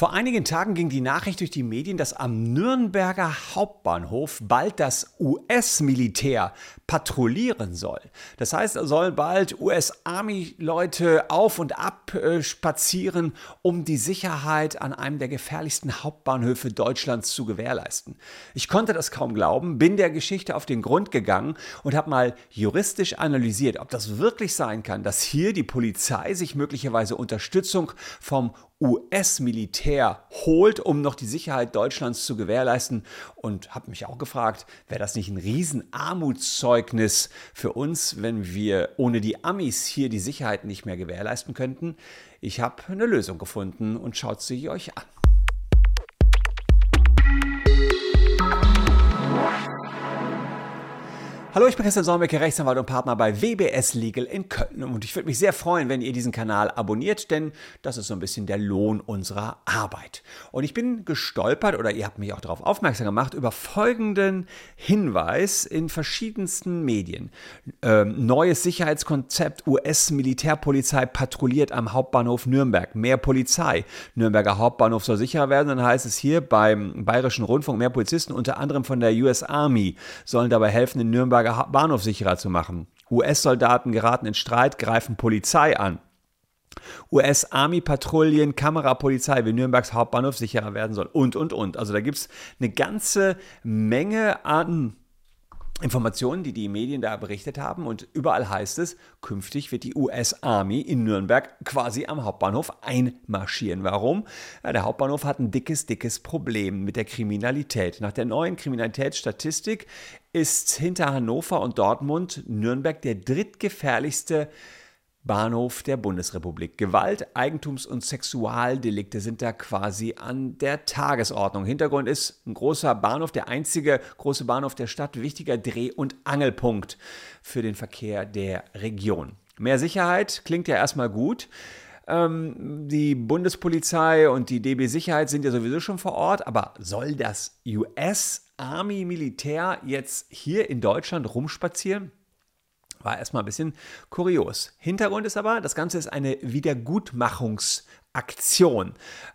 Vor einigen Tagen ging die Nachricht durch die Medien, dass am Nürnberger Hauptbahnhof bald das US-Militär patrouillieren soll. Das heißt, da sollen bald US-Army-Leute auf und ab äh, spazieren, um die Sicherheit an einem der gefährlichsten Hauptbahnhöfe Deutschlands zu gewährleisten. Ich konnte das kaum glauben, bin der Geschichte auf den Grund gegangen und habe mal juristisch analysiert, ob das wirklich sein kann, dass hier die Polizei sich möglicherweise Unterstützung vom US-Militär holt, um noch die Sicherheit Deutschlands zu gewährleisten. Und habe mich auch gefragt, wäre das nicht ein Riesenarmutszeugnis für uns, wenn wir ohne die Amis hier die Sicherheit nicht mehr gewährleisten könnten? Ich habe eine Lösung gefunden und schaut sie euch an. Hallo, ich bin Christian Solmecke, Rechtsanwalt und Partner bei WBS Legal in Köln. Und ich würde mich sehr freuen, wenn ihr diesen Kanal abonniert, denn das ist so ein bisschen der Lohn unserer Arbeit. Und ich bin gestolpert, oder ihr habt mich auch darauf aufmerksam gemacht, über folgenden Hinweis in verschiedensten Medien. Ähm, neues Sicherheitskonzept US-Militärpolizei patrouilliert am Hauptbahnhof Nürnberg. Mehr Polizei. Nürnberger Hauptbahnhof soll sicherer werden. Dann heißt es hier beim Bayerischen Rundfunk, mehr Polizisten, unter anderem von der US Army, sollen dabei helfen, in Nürnberg Nürnberger Bahnhof sicherer zu machen. US-Soldaten geraten in Streit, greifen Polizei an. US-Army-Patrouillen, Kamerapolizei, wie Nürnbergs Hauptbahnhof sicherer werden soll und, und, und. Also da gibt es eine ganze Menge an Informationen, die die Medien da berichtet haben. Und überall heißt es, künftig wird die US Army in Nürnberg quasi am Hauptbahnhof einmarschieren. Warum? Ja, der Hauptbahnhof hat ein dickes, dickes Problem mit der Kriminalität. Nach der neuen Kriminalitätsstatistik ist hinter Hannover und Dortmund Nürnberg der drittgefährlichste Bahnhof der Bundesrepublik. Gewalt, Eigentums- und Sexualdelikte sind da quasi an der Tagesordnung. Hintergrund ist ein großer Bahnhof, der einzige große Bahnhof der Stadt, wichtiger Dreh- und Angelpunkt für den Verkehr der Region. Mehr Sicherheit klingt ja erstmal gut. Ähm, die Bundespolizei und die DB Sicherheit sind ja sowieso schon vor Ort, aber soll das US Army Militär jetzt hier in Deutschland rumspazieren? War erstmal ein bisschen kurios. Hintergrund ist aber, das Ganze ist eine Wiedergutmachungsaktion.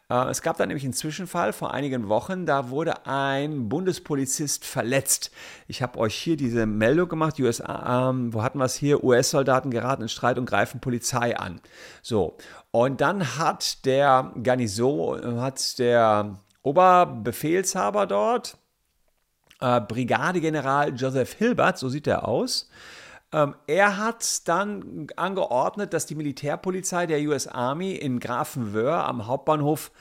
Äh, es gab da nämlich einen Zwischenfall vor einigen Wochen, da wurde ein Bundespolizist verletzt. Ich habe euch hier diese Meldung gemacht, USA, ähm, wo hatten wir es hier? US-Soldaten geraten in Streit und greifen Polizei an. So, und dann hat der Garnison, hat der Oberbefehlshaber dort, äh, Brigadegeneral Joseph Hilbert, so sieht er aus, ähm, er hat dann angeordnet, dass die Militärpolizei der US Army in Grafenwöhr am Hauptbahnhof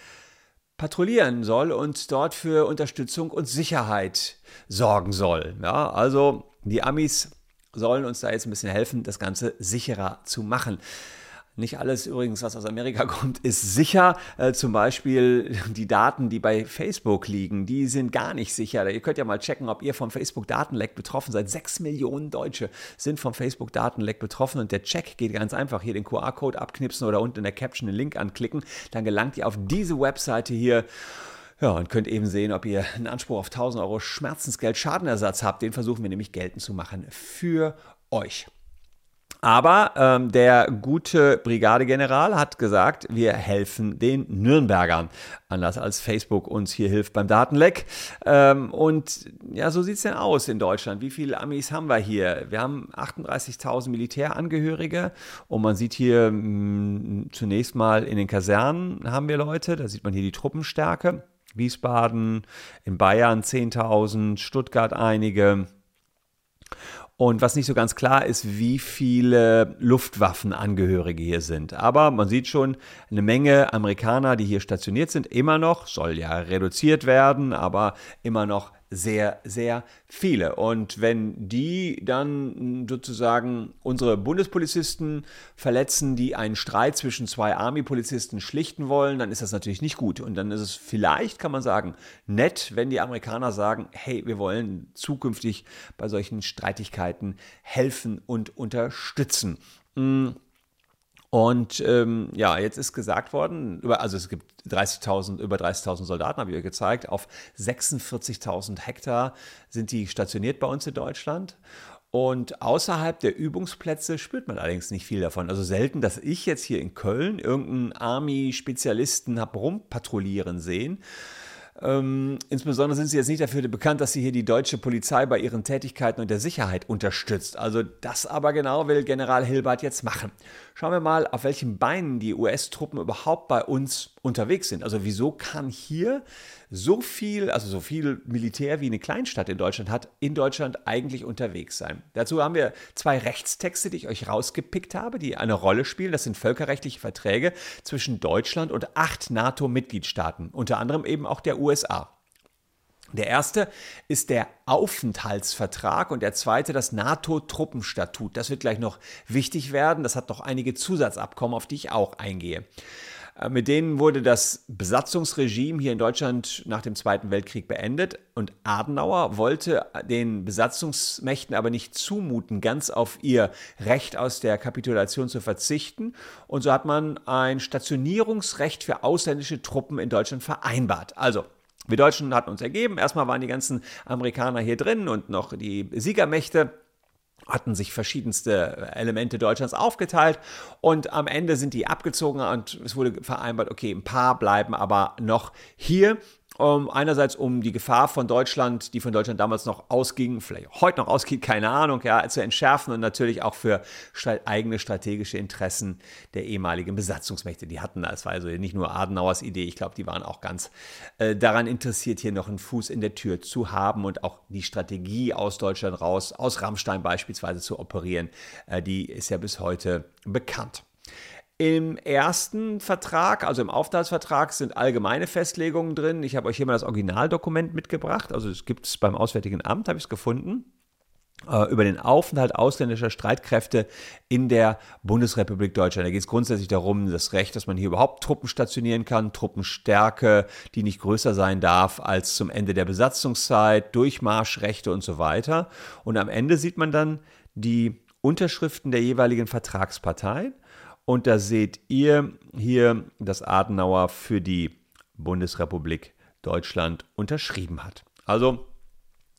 patrouillieren soll und dort für Unterstützung und Sicherheit sorgen soll. Ja, also die Amis sollen uns da jetzt ein bisschen helfen, das Ganze sicherer zu machen. Nicht alles übrigens, was aus Amerika kommt, ist sicher. Äh, zum Beispiel die Daten, die bei Facebook liegen, die sind gar nicht sicher. Ihr könnt ja mal checken, ob ihr vom Facebook-Datenleck betroffen seid. Sechs Millionen Deutsche sind vom Facebook-Datenleck betroffen und der Check geht ganz einfach. Hier den QR-Code abknipsen oder unten in der Caption den Link anklicken. Dann gelangt ihr auf diese Webseite hier. Ja, und könnt eben sehen, ob ihr einen Anspruch auf 1000 Euro Schmerzensgeld Schadenersatz habt. Den versuchen wir nämlich geltend zu machen für euch. Aber ähm, der gute Brigadegeneral hat gesagt, wir helfen den Nürnbergern. Anders als Facebook uns hier hilft beim Datenleck. Ähm, und ja, so sieht es denn aus in Deutschland. Wie viele Amis haben wir hier? Wir haben 38.000 Militärangehörige und man sieht hier mh, hm, zunächst mal in den Kasernen haben wir Leute. Da sieht man hier die Truppenstärke. Wiesbaden, in Bayern 10.000, Stuttgart einige. Und was nicht so ganz klar ist, wie viele Luftwaffenangehörige hier sind. Aber man sieht schon eine Menge Amerikaner, die hier stationiert sind, immer noch, soll ja reduziert werden, aber immer noch sehr, sehr viele. Und wenn die dann sozusagen unsere Bundespolizisten verletzen, die einen Streit zwischen zwei Army-Polizisten schlichten wollen, dann ist das natürlich nicht gut. Und dann ist es vielleicht, kann man sagen, nett, wenn die Amerikaner sagen, hey, wir wollen zukünftig bei solchen Streitigkeiten helfen und unterstützen. Hm. Und ähm, ja, jetzt ist gesagt worden, über, also es gibt 30.000, über 30.000 Soldaten, habe ich euch gezeigt, auf 46.000 Hektar sind die stationiert bei uns in Deutschland. Und außerhalb der Übungsplätze spürt man allerdings nicht viel davon. Also selten, dass ich jetzt hier in Köln irgendeinen Army-Spezialisten habe rumpatrouillieren sehen. Ähm, insbesondere sind sie jetzt nicht dafür bekannt, dass sie hier die deutsche Polizei bei ihren Tätigkeiten und der Sicherheit unterstützt. Also das aber genau will General Hilbert jetzt machen. Schauen wir mal, auf welchen Beinen die US-Truppen überhaupt bei uns unterwegs sind. Also wieso kann hier so viel, also so viel Militär wie eine Kleinstadt in Deutschland hat, in Deutschland eigentlich unterwegs sein? Dazu haben wir zwei Rechtstexte, die ich euch rausgepickt habe, die eine Rolle spielen. Das sind völkerrechtliche Verträge zwischen Deutschland und acht NATO-Mitgliedstaaten, unter anderem eben auch der USA. Der erste ist der Aufenthaltsvertrag und der zweite das NATO-Truppenstatut. Das wird gleich noch wichtig werden. Das hat noch einige Zusatzabkommen, auf die ich auch eingehe. Äh, mit denen wurde das Besatzungsregime hier in Deutschland nach dem Zweiten Weltkrieg beendet und Adenauer wollte den Besatzungsmächten aber nicht zumuten, ganz auf ihr Recht aus der Kapitulation zu verzichten. Und so hat man ein Stationierungsrecht für ausländische Truppen in Deutschland vereinbart. Also wir Deutschen hatten uns ergeben, erstmal waren die ganzen Amerikaner hier drin und noch die Siegermächte hatten sich verschiedenste Elemente Deutschlands aufgeteilt und am Ende sind die abgezogen und es wurde vereinbart, okay, ein paar bleiben aber noch hier um, einerseits um die Gefahr von Deutschland, die von Deutschland damals noch ausging, vielleicht heute noch ausgeht, keine Ahnung, ja, zu entschärfen und natürlich auch für eigene strategische Interessen der ehemaligen Besatzungsmächte. Die hatten, das war also nicht nur Adenauers Idee, ich glaube, die waren auch ganz äh, daran interessiert, hier noch einen Fuß in der Tür zu haben und auch die Strategie aus Deutschland raus, aus Rammstein beispielsweise zu operieren, äh, die ist ja bis heute bekannt. Im ersten Vertrag, also im Aufenthaltsvertrag, sind allgemeine Festlegungen drin. Ich habe euch hier mal das Originaldokument mitgebracht. Also es gibt es beim Auswärtigen Amt, habe ich es gefunden äh, über den Aufenthalt ausländischer Streitkräfte in der Bundesrepublik Deutschland. Da geht es grundsätzlich darum, das Recht, dass man hier überhaupt Truppen stationieren kann, Truppenstärke, die nicht größer sein darf als zum Ende der Besatzungszeit, Durchmarschrechte und so weiter. Und am Ende sieht man dann die Unterschriften der jeweiligen Vertragsparteien. Und da seht ihr hier, dass Adenauer für die Bundesrepublik Deutschland unterschrieben hat. Also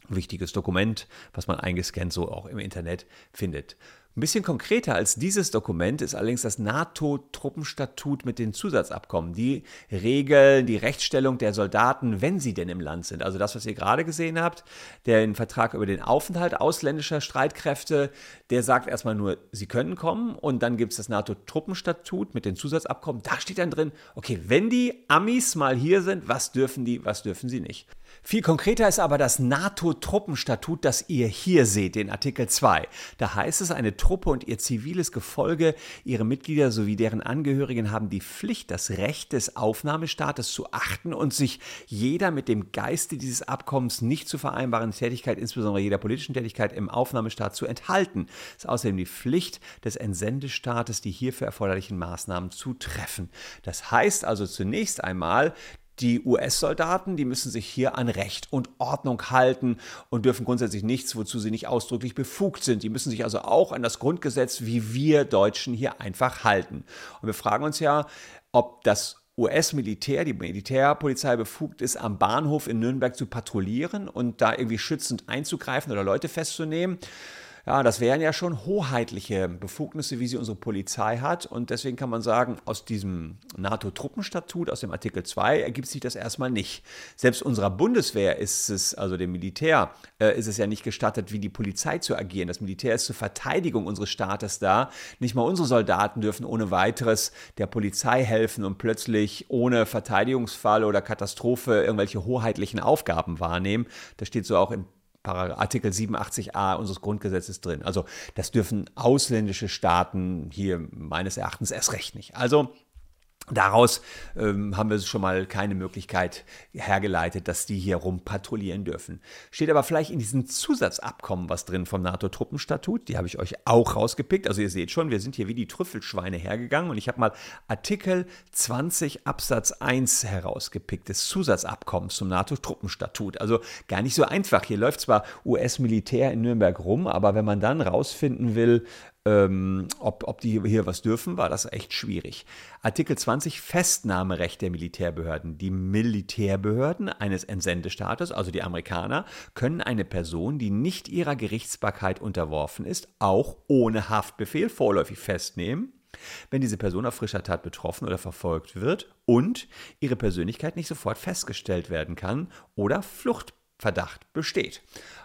wichtiges Dokument, was man eingescannt so auch im Internet findet. Ein bisschen konkreter als dieses Dokument ist allerdings das NATO-Truppenstatut mit den Zusatzabkommen. Die regeln die Rechtsstellung der Soldaten, wenn sie denn im Land sind. Also das, was ihr gerade gesehen habt, der Vertrag über den Aufenthalt ausländischer Streitkräfte, der sagt erstmal nur, sie können kommen. Und dann gibt es das NATO-Truppenstatut mit den Zusatzabkommen. Da steht dann drin, okay, wenn die Amis mal hier sind, was dürfen die, was dürfen sie nicht. Viel konkreter ist aber das NATO-Truppenstatut, das ihr hier seht, den Artikel 2. Da heißt es, eine Truppe und ihr ziviles Gefolge, ihre Mitglieder sowie deren Angehörigen haben die Pflicht, das Recht des Aufnahmestaates zu achten und sich jeder mit dem Geiste dieses Abkommens nicht zu vereinbaren Tätigkeit, insbesondere jeder politischen Tätigkeit im Aufnahmestaat zu enthalten. Es ist außerdem die Pflicht des Entsendestaates, die hierfür erforderlichen Maßnahmen zu treffen. Das heißt also zunächst einmal, die US-Soldaten, die müssen sich hier an Recht und Ordnung halten und dürfen grundsätzlich nichts, wozu sie nicht ausdrücklich befugt sind. Die müssen sich also auch an das Grundgesetz wie wir Deutschen hier einfach halten. Und wir fragen uns ja, ob das US-Militär, die Militärpolizei befugt ist, am Bahnhof in Nürnberg zu patrouillieren und da irgendwie schützend einzugreifen oder Leute festzunehmen. Ja, das wären ja schon hoheitliche Befugnisse, wie sie unsere Polizei hat. Und deswegen kann man sagen, aus diesem NATO-Truppenstatut, aus dem Artikel 2, ergibt sich das erstmal nicht. Selbst unserer Bundeswehr ist es, also dem Militär, äh, ist es ja nicht gestattet, wie die Polizei zu agieren. Das Militär ist zur Verteidigung unseres Staates da. Nicht mal unsere Soldaten dürfen ohne weiteres der Polizei helfen und plötzlich ohne Verteidigungsfall oder Katastrophe irgendwelche hoheitlichen Aufgaben wahrnehmen. Das steht so auch im Artikel 87a unseres Grundgesetzes drin. Also das dürfen ausländische Staaten hier meines Erachtens erst recht nicht. Also Daraus ähm, haben wir schon mal keine Möglichkeit hergeleitet, dass die hier rum patrouillieren dürfen. Steht aber vielleicht in diesem Zusatzabkommen was drin vom NATO-Truppenstatut. Die habe ich euch auch rausgepickt. Also ihr seht schon, wir sind hier wie die Trüffelschweine hergegangen und ich habe mal Artikel 20 Absatz 1 herausgepickt des Zusatzabkommens zum NATO-Truppenstatut. Also gar nicht so einfach. Hier läuft zwar US-Militär in Nürnberg rum, aber wenn man dann rausfinden will, ähm, ob, ob die hier was dürfen, war das echt schwierig. Artikel 20 Festnahmerecht der Militärbehörden. Die Militärbehörden eines Entsendestaates, also die Amerikaner, können eine Person, die nicht ihrer Gerichtsbarkeit unterworfen ist, auch ohne Haftbefehl vorläufig festnehmen wenn diese Person auf frischer Tat betroffen oder verfolgt wird und ihre Persönlichkeit nicht sofort festgestellt werden kann oder Fluchtverdacht besteht.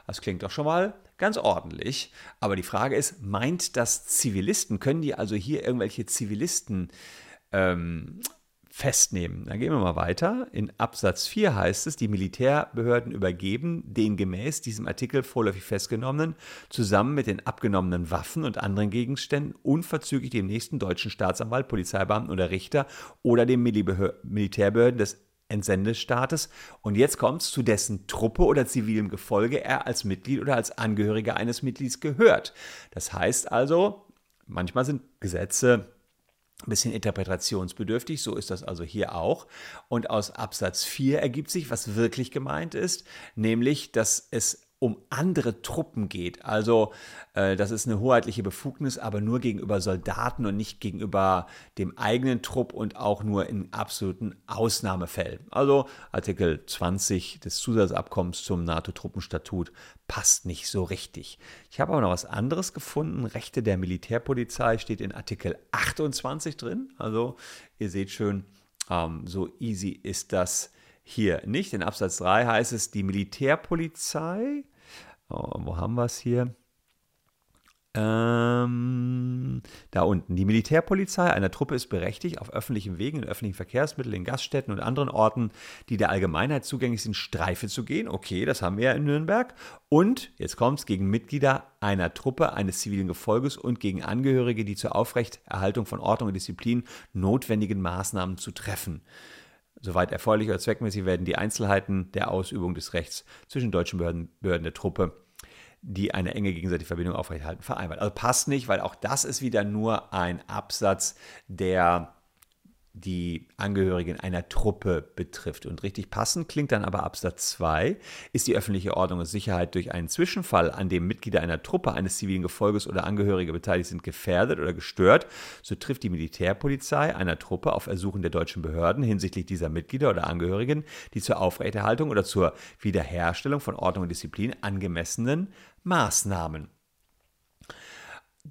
Das klingt doch schon mal ganz ordentlich. Aber die Frage ist, meint das Zivilisten? Können die also hier irgendwelche Zivilisten ähm, festnehmen. Dann gehen wir mal weiter. In Absatz 4 heißt es, die Militärbehörden übergeben den gemäß diesem Artikel vorläufig festgenommenen zusammen mit den abgenommenen Waffen und anderen Gegenständen unverzüglich dem nächsten deutschen Staatsanwalt, Polizeibeamten oder Richter oder den Militärbehörden des Entsendestaates. Und jetzt kommt es zu dessen Truppe oder zivilem Gefolge er als Mitglied oder als Angehöriger eines Mitglieds gehört. Das heißt also, manchmal sind Gesetze ein bisschen interpretationsbedürftig, so ist das also hier auch. Und aus Absatz 4 ergibt sich, was wirklich gemeint ist, nämlich, dass es um andere Truppen geht. Also äh, das ist eine hoheitliche Befugnis, aber nur gegenüber Soldaten und nicht gegenüber dem eigenen Trupp und auch nur in absoluten Ausnahmefällen. Also Artikel 20 des Zusatzabkommens zum NATO-Truppenstatut passt nicht so richtig. Ich habe aber noch was anderes gefunden. Rechte der Militärpolizei steht in Artikel 28 drin. Also ihr seht schön, ähm, so easy ist das hier nicht. In Absatz 3 heißt es, die Militärpolizei Oh, wo haben wir es hier? Ähm, da unten. Die Militärpolizei einer Truppe ist berechtigt, auf öffentlichen Wegen, in öffentlichen Verkehrsmitteln, in Gaststätten und anderen Orten, die der Allgemeinheit zugänglich sind, Streife zu gehen. Okay, das haben wir ja in Nürnberg. Und, jetzt kommt es, gegen Mitglieder einer Truppe, eines zivilen Gefolges und gegen Angehörige, die zur Aufrechterhaltung von Ordnung und Disziplin notwendigen Maßnahmen zu treffen. Soweit erforderlich oder zweckmäßig werden die Einzelheiten der Ausübung des Rechts zwischen deutschen Behörden, Behörden der Truppe, die eine enge gegenseitige Verbindung aufrechterhalten, vereinbart. Also passt nicht, weil auch das ist wieder nur ein Absatz, der die Angehörigen einer Truppe betrifft. Und richtig passend klingt dann aber Absatz 2, ist die öffentliche Ordnung und Sicherheit durch einen Zwischenfall, an dem Mitglieder einer Truppe, eines zivilen Gefolges oder Angehörige beteiligt sind, gefährdet oder gestört, so trifft die Militärpolizei einer Truppe auf Ersuchen der deutschen Behörden hinsichtlich dieser Mitglieder oder Angehörigen die zur Aufrechterhaltung oder zur Wiederherstellung von Ordnung und Disziplin angemessenen Maßnahmen.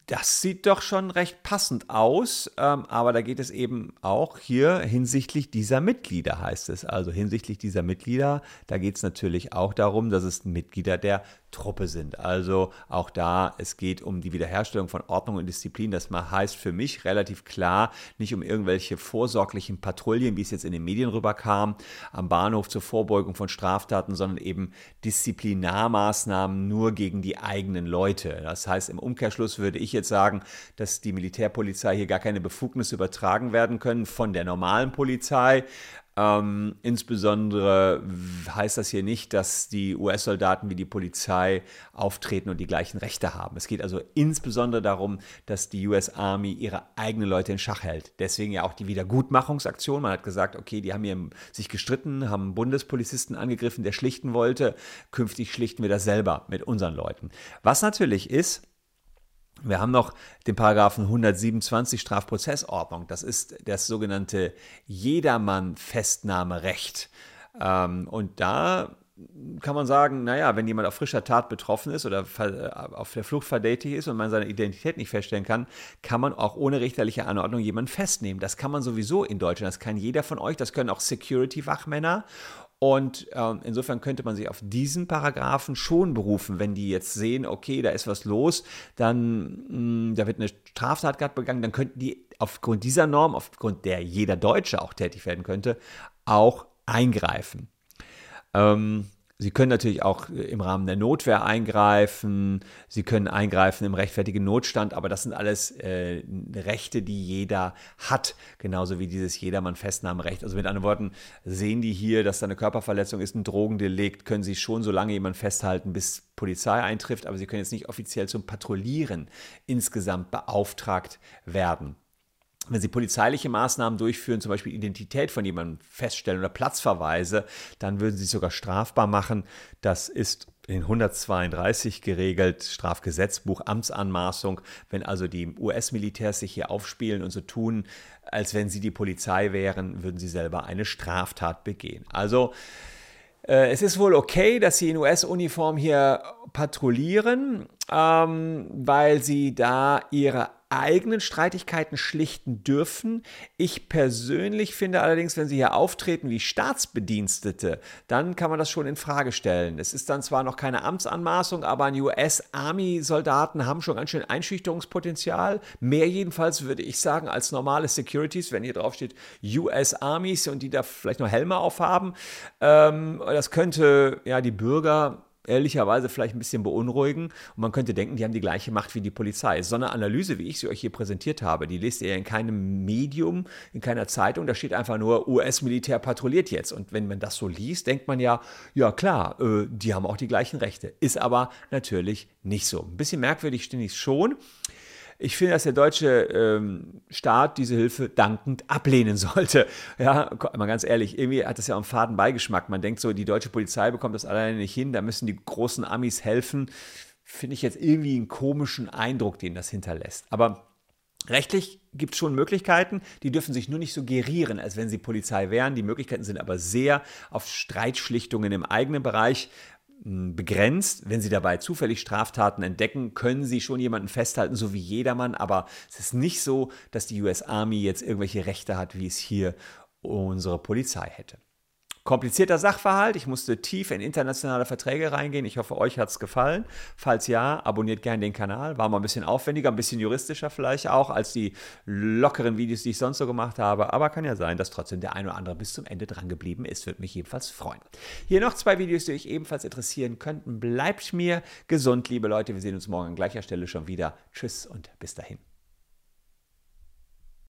Das sieht doch schon recht passend aus, ähm, aber da geht es eben auch hier hinsichtlich dieser Mitglieder, heißt es. Also hinsichtlich dieser Mitglieder, da geht es natürlich auch darum, dass es Mitglieder der Truppe sind. Also auch da, es geht um die Wiederherstellung von Ordnung und Disziplin. Das heißt für mich relativ klar, nicht um irgendwelche vorsorglichen Patrouillen, wie es jetzt in den Medien rüberkam, am Bahnhof zur Vorbeugung von Straftaten, sondern eben Disziplinarmaßnahmen nur gegen die eigenen Leute. Das heißt, im Umkehrschluss würde ich jetzt sagen, dass die Militärpolizei hier gar keine Befugnisse übertragen werden können von der normalen Polizei. Ähm, insbesondere heißt das hier nicht, dass die US-Soldaten wie die Polizei auftreten und die gleichen Rechte haben. Es geht also insbesondere darum, dass die US Army ihre eigenen Leute in Schach hält. Deswegen ja auch die Wiedergutmachungsaktion. Man hat gesagt, okay, die haben hier sich gestritten, haben einen Bundespolizisten angegriffen, der schlichten wollte. Künftig schlichten wir das selber mit unseren Leuten. Was natürlich ist, wir haben noch den Paragraphen 127 Strafprozessordnung. Das ist das sogenannte Jedermann-Festnahmerecht. Ähm, und da kann man sagen, naja, wenn jemand auf frischer Tat betroffen ist oder auf der Flucht verdächtig ist und man seine Identität nicht feststellen kann, kann man auch ohne richterliche Anordnung jemanden festnehmen. Das kann man sowieso in Deutschland. Das kann jeder von euch. Das können auch Security-Wachmänner. Und ähm, insofern könnte man sich auf diesen Paragraphen schon berufen, wenn die jetzt sehen, okay, da ist was los, dann mh, hm, da wird eine Straftat gerade begangen, dann könnten die aufgrund dieser Norm, aufgrund der jeder Deutsche auch tätig werden könnte, auch eingreifen. Ähm, Sie können natürlich auch äh, im Rahmen der Notwehr eingreifen. Sie können eingreifen im rechtfertigen Notstand, aber das sind alles äh, Rechte, die jeder hat, genauso wie dieses Jedermann-Festnahmerecht. Also mit anderen Worten, sehen die hier, dass da eine Körperverletzung ist, ein Drogendelikt, können Sie schon so lange jemanden festhalten, bis Polizei eintrifft, aber Sie können jetzt nicht offiziell zum Patrouillieren insgesamt beauftragt werden. Wenn Sie polizeiliche Maßnahmen durchführen, zum Beispiel Identität von jemandem feststellen oder Platzverweise, dann würden Sie es sogar strafbar machen. Das ist in 132 geregelt, Strafgesetzbuch, Amtsanmaßung, wenn also die US-Militärs sich hier aufspielen und so tun, als wenn sie die Polizei wären, würden sie selber eine Straftat begehen. Also äh, es ist wohl okay, dass sie in US-Uniform hier patrouillieren, ähm, weil sie da ihre eigenen Streitigkeiten schlichten dürfen. Ich persönlich finde allerdings, wenn sie hier auftreten wie Staatsbedienstete, dann kann man das schon in Frage stellen. Es ist dann zwar noch keine Amtsanmaßung, aber ein US-Army-Soldaten haben schon ganz schön Einschüchterungspotenzial. Mehr jedenfalls würde ich sagen als normale Securities, wenn hier drauf steht US Armies und die da vielleicht noch Helme aufhaben. Ähm, das könnte ja die Bürger ehrlicherweise vielleicht ein bisschen beunruhigen und man könnte denken, die haben die gleiche Macht wie die Polizei. So eine Analyse, wie ich sie euch hier präsentiert habe, die lest ihr in keinem Medium, in keiner Zeitung, da steht einfach nur US-Militär patrouilliert jetzt. Und wenn man das so liest, denkt man ja, ja klar, äh, die haben auch die gleichen Rechte. Ist aber natürlich nicht so. Ein bisschen merkwürdig finde ich es schon. Ich finde, dass der deutsche ähm, Staat diese Hilfe dankend ablehnen sollte. Ja, mal ganz ehrlich, irgendwie hat das ja auch einen faden Beigeschmack. Man denkt so, die deutsche Polizei bekommt das alleine nicht hin, da müssen die großen Amis helfen. Finde ich jetzt irgendwie einen komischen Eindruck, den das hinterlässt. Aber Rechtlich gibt es schon Möglichkeiten, die dürfen sich nur nicht so gerieren, als wenn sie Polizei wären. Die Möglichkeiten sind aber sehr auf Streitschlichtungen im eigenen Bereich begrenzt. Wenn Sie dabei zufällig Straftaten entdecken, können Sie schon jemanden festhalten, so wie jedermann. Aber es ist nicht so, dass die US Army jetzt irgendwelche Rechte hat, wie es hier unsere Polizei hätte. Komplizierter Sachverhalt. Ich musste tief in internationale Verträge reingehen. Ich hoffe, euch hat es gefallen. Falls ja, abonniert gerne den Kanal. War mal ein bisschen aufwendiger, ein bisschen juristischer vielleicht auch als die lockeren Videos, die ich sonst so gemacht habe. Aber kann ja sein, dass trotzdem der ein oder andere bis zum Ende dran geblieben ist. Würde mich jedenfalls freuen. Hier noch zwei Videos, die euch ebenfalls interessieren könnten. Bleibt mir gesund, liebe Leute. Wir sehen uns morgen an gleicher Stelle schon wieder. Tschüss und bis dahin.